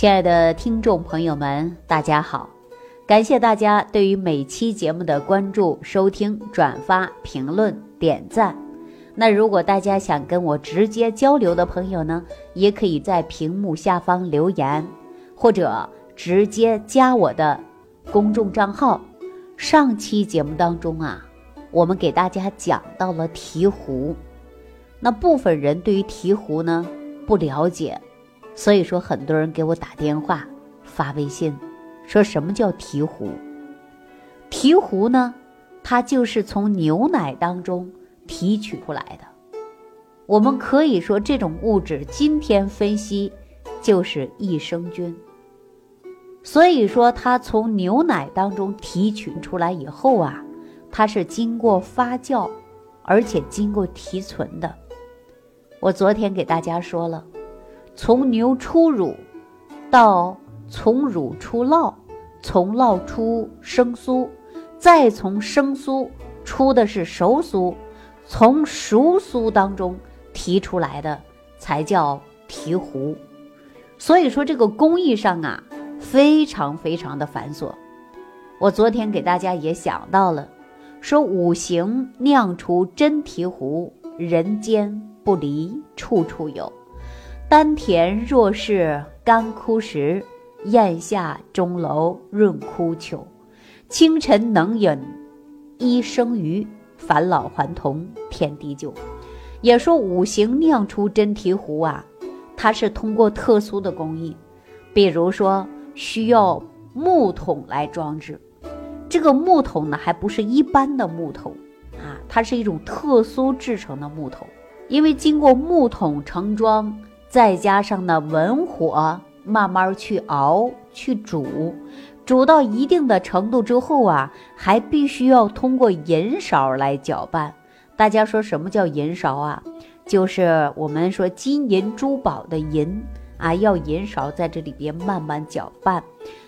亲爱的听众朋友们，大家好！感谢大家对于每期节目的关注、收听、转发、评论、点赞。那如果大家想跟我直接交流的朋友呢，也可以在屏幕下方留言，或者直接加我的公众账号。上期节目当中啊，我们给大家讲到了醍醐，那部分人对于醍醐呢不了解。所以说，很多人给我打电话、发微信，说什么叫提壶？提壶呢，它就是从牛奶当中提取出来的。我们可以说，这种物质今天分析就是益生菌。所以说，它从牛奶当中提取出来以后啊，它是经过发酵，而且经过提纯的。我昨天给大家说了。从牛出乳，到从乳出酪，从酪出生酥，再从生酥出的是熟酥，从熟酥当中提出来的才叫提壶。所以说这个工艺上啊，非常非常的繁琐。我昨天给大家也想到了，说五行酿出真提壶，人间不离处处有。丹田若是干枯时，咽下钟楼润枯朽。清晨能饮一生余，返老还童天地久。也说五行酿出真醍醐啊，它是通过特殊的工艺，比如说需要木桶来装置。这个木桶呢，还不是一般的木头啊，它是一种特殊制成的木桶，因为经过木桶盛装。再加上呢，文火慢慢去熬、去煮，煮到一定的程度之后啊，还必须要通过银勺来搅拌。大家说什么叫银勺啊？就是我们说金银珠宝的银啊，要银勺在这里边慢慢搅拌。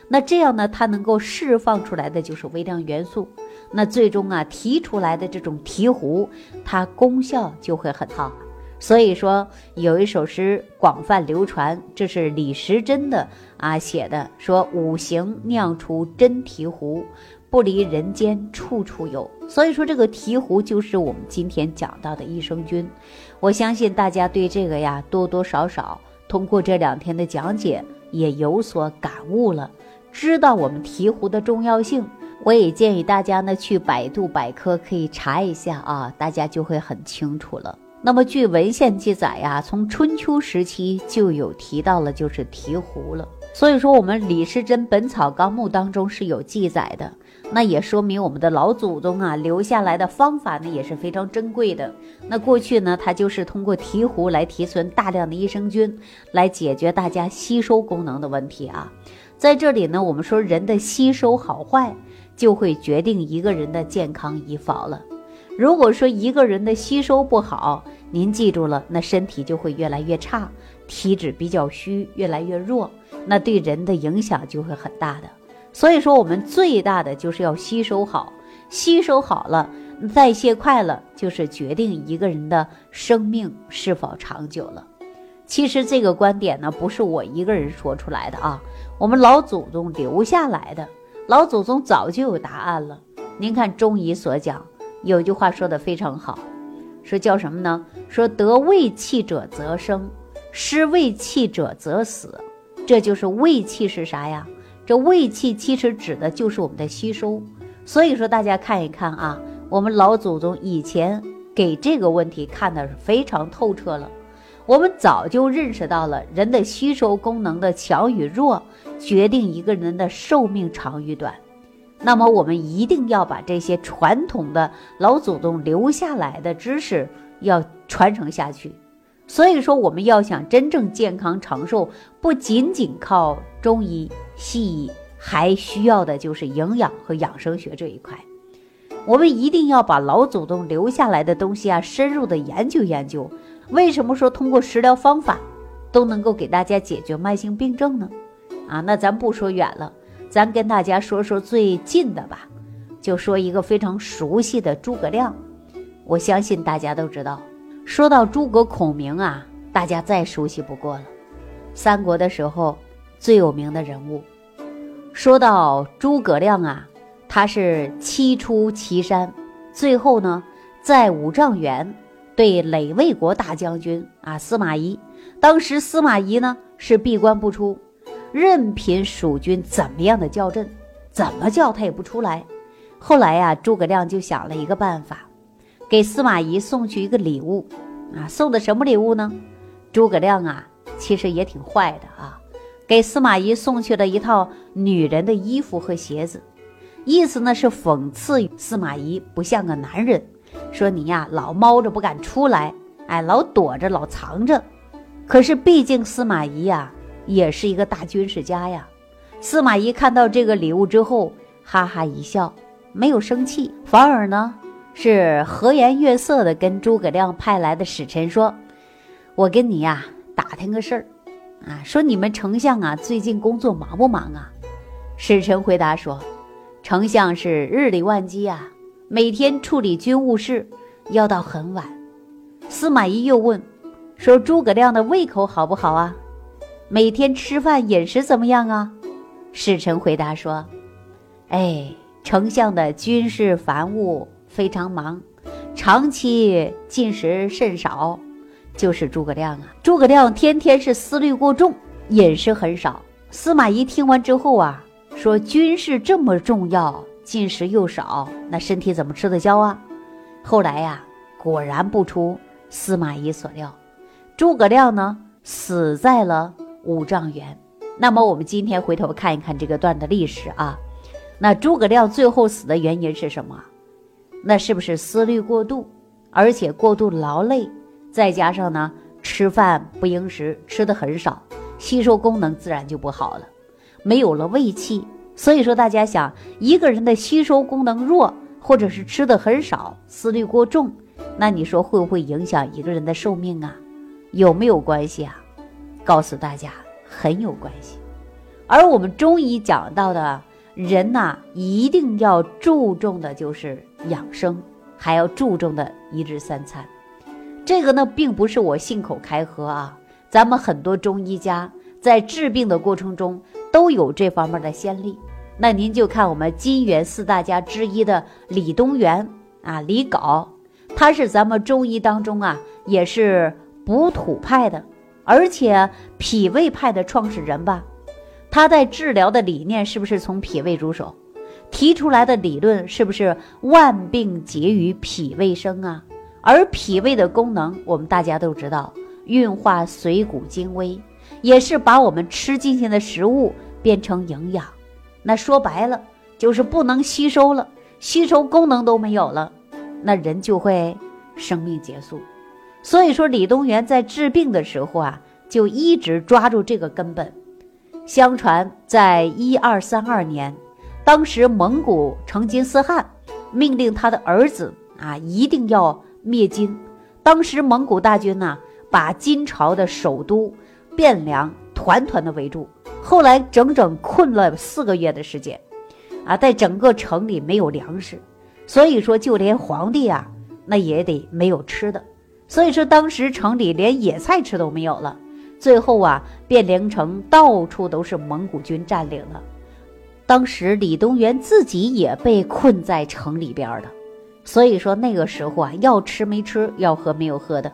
那这样呢，它能够释放出来的就是微量元素。那最终啊，提出来的这种提壶，它功效就会很好。所以说有一首诗广泛流传，这是李时珍的啊写的，说五行酿出真醍醐，不离人间处处有。所以说这个醍醐就是我们今天讲到的益生菌。我相信大家对这个呀多多少少通过这两天的讲解也有所感悟了，知道我们醍醐的重要性。我也建议大家呢去百度百科可以查一下啊，大家就会很清楚了。那么，据文献记载呀，从春秋时期就有提到了，就是提壶了。所以说，我们李时珍《本草纲目》当中是有记载的，那也说明我们的老祖宗啊留下来的方法呢也是非常珍贵的。那过去呢，它就是通过提壶来提存大量的益生菌，来解决大家吸收功能的问题啊。在这里呢，我们说人的吸收好坏，就会决定一个人的健康与否了。如果说一个人的吸收不好，您记住了，那身体就会越来越差，体质比较虚，越来越弱，那对人的影响就会很大的。所以说，我们最大的就是要吸收好，吸收好了，代谢快了，就是决定一个人的生命是否长久了。其实这个观点呢，不是我一个人说出来的啊，我们老祖宗留下来的，老祖宗早就有答案了。您看中医所讲。有句话说的非常好，说叫什么呢？说得胃气者则生，失胃气者则死。这就是胃气是啥呀？这胃气其实指的就是我们的吸收。所以说大家看一看啊，我们老祖宗以前给这个问题看的是非常透彻了。我们早就认识到了人的吸收功能的强与弱，决定一个人的寿命长与短。那么我们一定要把这些传统的老祖宗留下来的知识要传承下去。所以说，我们要想真正健康长寿，不仅仅靠中医、西医，还需要的就是营养和养生学这一块。我们一定要把老祖宗留下来的东西啊，深入的研究研究。为什么说通过食疗方法都能够给大家解决慢性病症呢？啊，那咱不说远了。咱跟大家说说最近的吧，就说一个非常熟悉的诸葛亮。我相信大家都知道，说到诸葛孔明啊，大家再熟悉不过了。三国的时候，最有名的人物。说到诸葛亮啊，他是七出祁山，最后呢，在五丈原对垒魏国大将军啊司马懿，当时司马懿呢是闭关不出，任凭蜀军怎么样的叫阵，怎么叫他也不出来。后来呀，诸葛亮就想了一个办法，给司马懿送去一个礼物啊，送的什么礼物呢？诸葛亮啊，其实也挺坏的啊。给司马懿送去了一套女人的衣服和鞋子，意思呢是讽刺司马懿不像个男人，说你呀老猫着不敢出来，哎，老躲着老藏着。可是毕竟司马懿呀也是一个大军事家呀。司马懿看到这个礼物之后，哈哈一笑，没有生气，反而呢是和颜悦色的跟诸葛亮派来的使臣说：“我跟你呀打听个事儿。”啊，说你们丞相啊，最近工作忙不忙啊？使臣回答说：“丞相是日理万机啊，每天处理军务事，要到很晚。”司马懿又问：“说诸葛亮的胃口好不好啊？每天吃饭饮食怎么样啊？”使臣回答说：“哎，丞相的军事繁务非常忙，长期进食甚少。”就是诸葛亮啊！诸葛亮天天是思虑过重，饮食很少。司马懿听完之后啊，说：“军事这么重要，进食又少，那身体怎么吃得消啊？”后来呀，果然不出司马懿所料，诸葛亮呢死在了五丈原。那么我们今天回头看一看这个段的历史啊，那诸葛亮最后死的原因是什么？那是不是思虑过度，而且过度劳累？再加上呢，吃饭不应时，吃的很少，吸收功能自然就不好了，没有了胃气。所以说，大家想，一个人的吸收功能弱，或者是吃的很少，思虑过重，那你说会不会影响一个人的寿命啊？有没有关系啊？告诉大家，很有关系。而我们中医讲到的人呐，一定要注重的就是养生，还要注重的一日三餐。这个呢，并不是我信口开河啊，咱们很多中医家在治病的过程中都有这方面的先例。那您就看我们金元四大家之一的李东垣啊，李杲，他是咱们中医当中啊，也是补土派的，而且脾胃派的创始人吧。他在治疗的理念是不是从脾胃入手？提出来的理论是不是万病结于脾胃生啊？而脾胃的功能，我们大家都知道，运化水谷精微，也是把我们吃进去的食物变成营养。那说白了，就是不能吸收了，吸收功能都没有了，那人就会生命结束。所以说，李东垣在治病的时候啊，就一直抓住这个根本。相传，在一二三二年，当时蒙古成吉思汗命令他的儿子啊，一定要。灭金，当时蒙古大军呢，把金朝的首都汴梁团团的围住，后来整整困了四个月的时间，啊，在整个城里没有粮食，所以说就连皇帝啊，那也得没有吃的，所以说当时城里连野菜吃都没有了，最后啊，汴梁城到处都是蒙古军占领了，当时李东垣自己也被困在城里边的。所以说那个时候啊，要吃没吃，要喝没有喝的，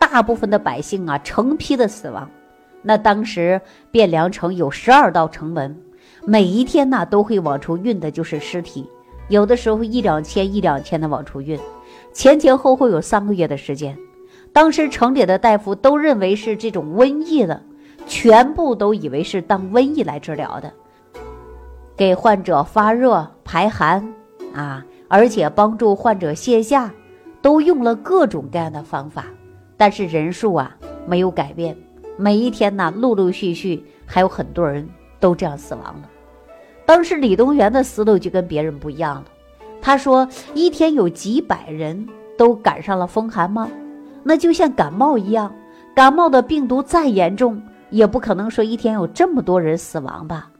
大部分的百姓啊，成批的死亡。那当时汴梁城有十二道城门，每一天呢都会往出运的就是尸体，有的时候一两千一两千的往出运，前前后后有三个月的时间。当时城里的大夫都认为是这种瘟疫了，全部都以为是当瘟疫来治疗的，给患者发热排寒啊。而且帮助患者卸下，都用了各种各样的方法，但是人数啊没有改变。每一天呢，陆陆续续还有很多人都这样死亡了。当时李东垣的思路就跟别人不一样了，他说：“一天有几百人都赶上了风寒吗？那就像感冒一样，感冒的病毒再严重，也不可能说一天有这么多人死亡吧？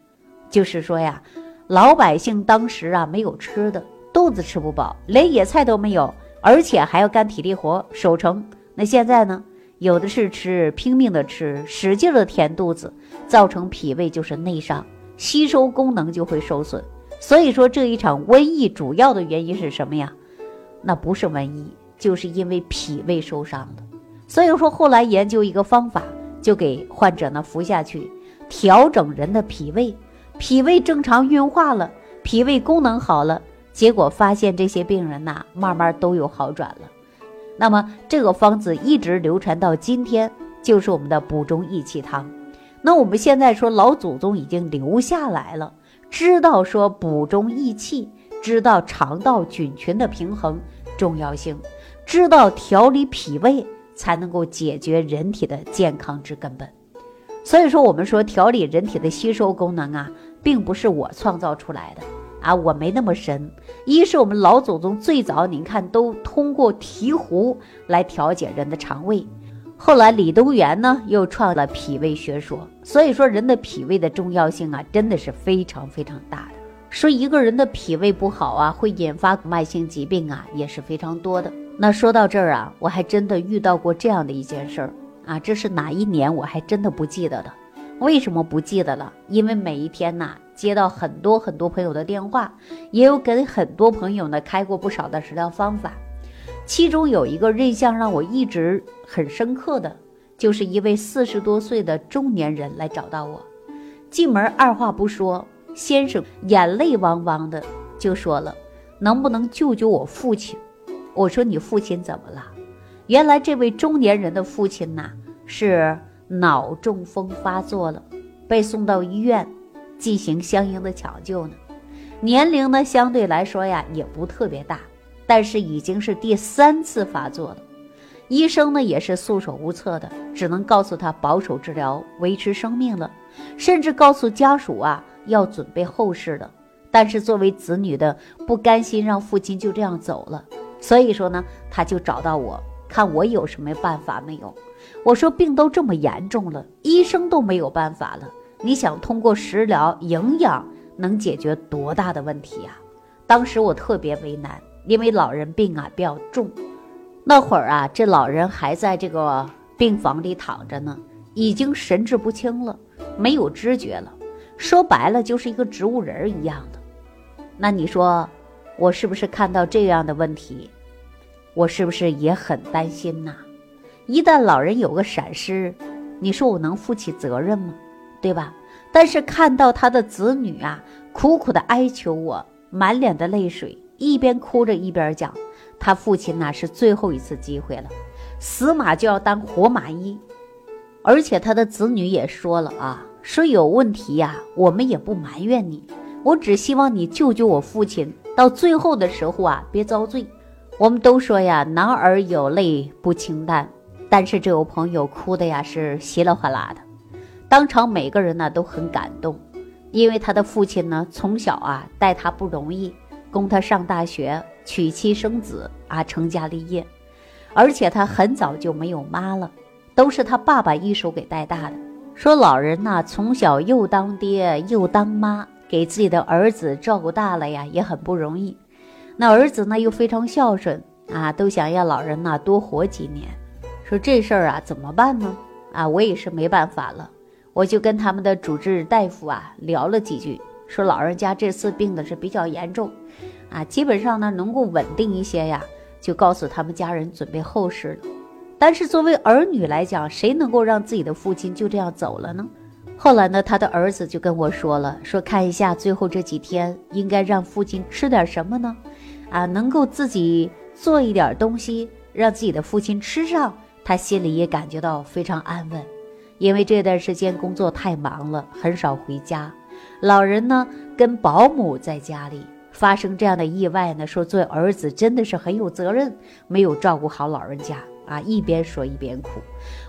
就是说呀，老百姓当时啊没有吃的。”肚子吃不饱，连野菜都没有，而且还要干体力活守城。那现在呢，有的是吃拼命的吃，使劲的填肚子，造成脾胃就是内伤，吸收功能就会受损。所以说这一场瘟疫主要的原因是什么呀？那不是瘟疫，就是因为脾胃受伤了。所以说后来研究一个方法，就给患者呢服下去，调整人的脾胃，脾胃正常运化了，脾胃功能好了，结果发现这些病人呐，慢慢都有好转了。那么这个方子一直流传到今天，就是我们的补中益气汤。那我们现在说老祖宗已经留下来了，知道说补中益气，知道肠道菌群的平衡重要性，知道调理脾胃才能够解决人体的健康之根本。所以说，我们说调理人体的吸收功能啊，并不是我创造出来的。啊，我没那么神。一是我们老祖宗最早，您看都通过提壶来调节人的肠胃。后来李东垣呢又创了脾胃学说。所以说，人的脾胃的重要性啊，真的是非常非常大的。说一个人的脾胃不好啊，会引发慢性疾病啊，也是非常多的。那说到这儿啊，我还真的遇到过这样的一件事儿啊，这是哪一年我还真的不记得了。为什么不记得了？因为每一天呐。接到很多很多朋友的电话，也有给很多朋友呢开过不少的食疗方法，其中有一个印象让我一直很深刻的，就是一位四十多岁的中年人来找到我，进门二话不说，先生眼泪汪汪的就说了，能不能救救我父亲？我说你父亲怎么了？原来这位中年人的父亲呐是脑中风发作了，被送到医院。进行相应的抢救呢，年龄呢相对来说呀也不特别大，但是已经是第三次发作了，医生呢也是束手无策的，只能告诉他保守治疗，维持生命了，甚至告诉家属啊要准备后事的。但是作为子女的不甘心让父亲就这样走了，所以说呢他就找到我，看我有什么办法没有。我说病都这么严重了，医生都没有办法了。你想通过食疗营养能解决多大的问题呀？当时我特别为难，因为老人病啊比较重，那会儿啊这老人还在这个病房里躺着呢，已经神志不清了，没有知觉了，说白了就是一个植物人一样的。那你说我是不是看到这样的问题，我是不是也很担心呐？一旦老人有个闪失，你说我能负起责任吗？对吧？但是看到他的子女啊，苦苦的哀求我，满脸的泪水，一边哭着一边讲，他父亲那是最后一次机会了，死马就要当活马医。而且他的子女也说了啊，说有问题呀，我们也不埋怨你，我只希望你救救我父亲，到最后的时候啊，别遭罪。我们都说呀，男儿有泪不轻弹，但是这位朋友哭的呀是稀里哗啦的。当场每个人呢都很感动，因为他的父亲呢从小啊带他不容易，供他上大学、娶妻生子啊成家立业，而且他很早就没有妈了，都是他爸爸一手给带大的。说老人呐从小又当爹又当妈，给自己的儿子照顾大了呀也很不容易。那儿子呢又非常孝顺啊，都想要老人呐多活几年。说这事儿啊怎么办呢？啊我也是没办法了。我就跟他们的主治大夫啊聊了几句，说老人家这次病的是比较严重，啊，基本上呢能够稳定一些呀，就告诉他们家人准备后事了。但是作为儿女来讲，谁能够让自己的父亲就这样走了呢？后来呢，他的儿子就跟我说了，说看一下最后这几天应该让父亲吃点什么呢？啊，能够自己做一点东西让自己的父亲吃上，他心里也感觉到非常安稳。因为这段时间工作太忙了，很少回家。老人呢跟保姆在家里发生这样的意外呢，说做儿子真的是很有责任，没有照顾好老人家啊。一边说一边哭。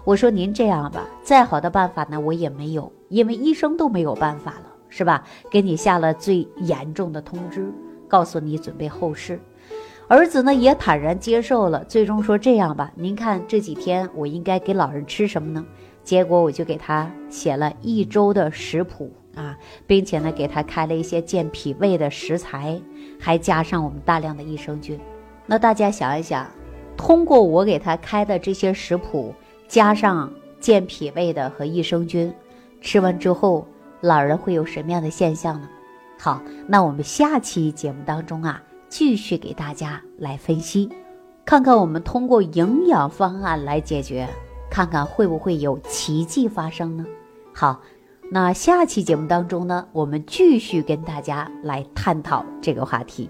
我说您这样吧，再好的办法呢我也没有，因为医生都没有办法了，是吧？给你下了最严重的通知，告诉你准备后事。儿子呢也坦然接受了，最终说这样吧，您看这几天我应该给老人吃什么呢？结果我就给他写了一周的食谱啊，并且呢给他开了一些健脾胃的食材，还加上我们大量的益生菌。那大家想一想，通过我给他开的这些食谱，加上健脾胃的和益生菌，吃完之后，老人会有什么样的现象呢？好，那我们下期节目当中啊，继续给大家来分析，看看我们通过营养方案来解决，看看会不会有奇迹发生呢？好，那下期节目当中呢，我们继续跟大家来探讨这个话题。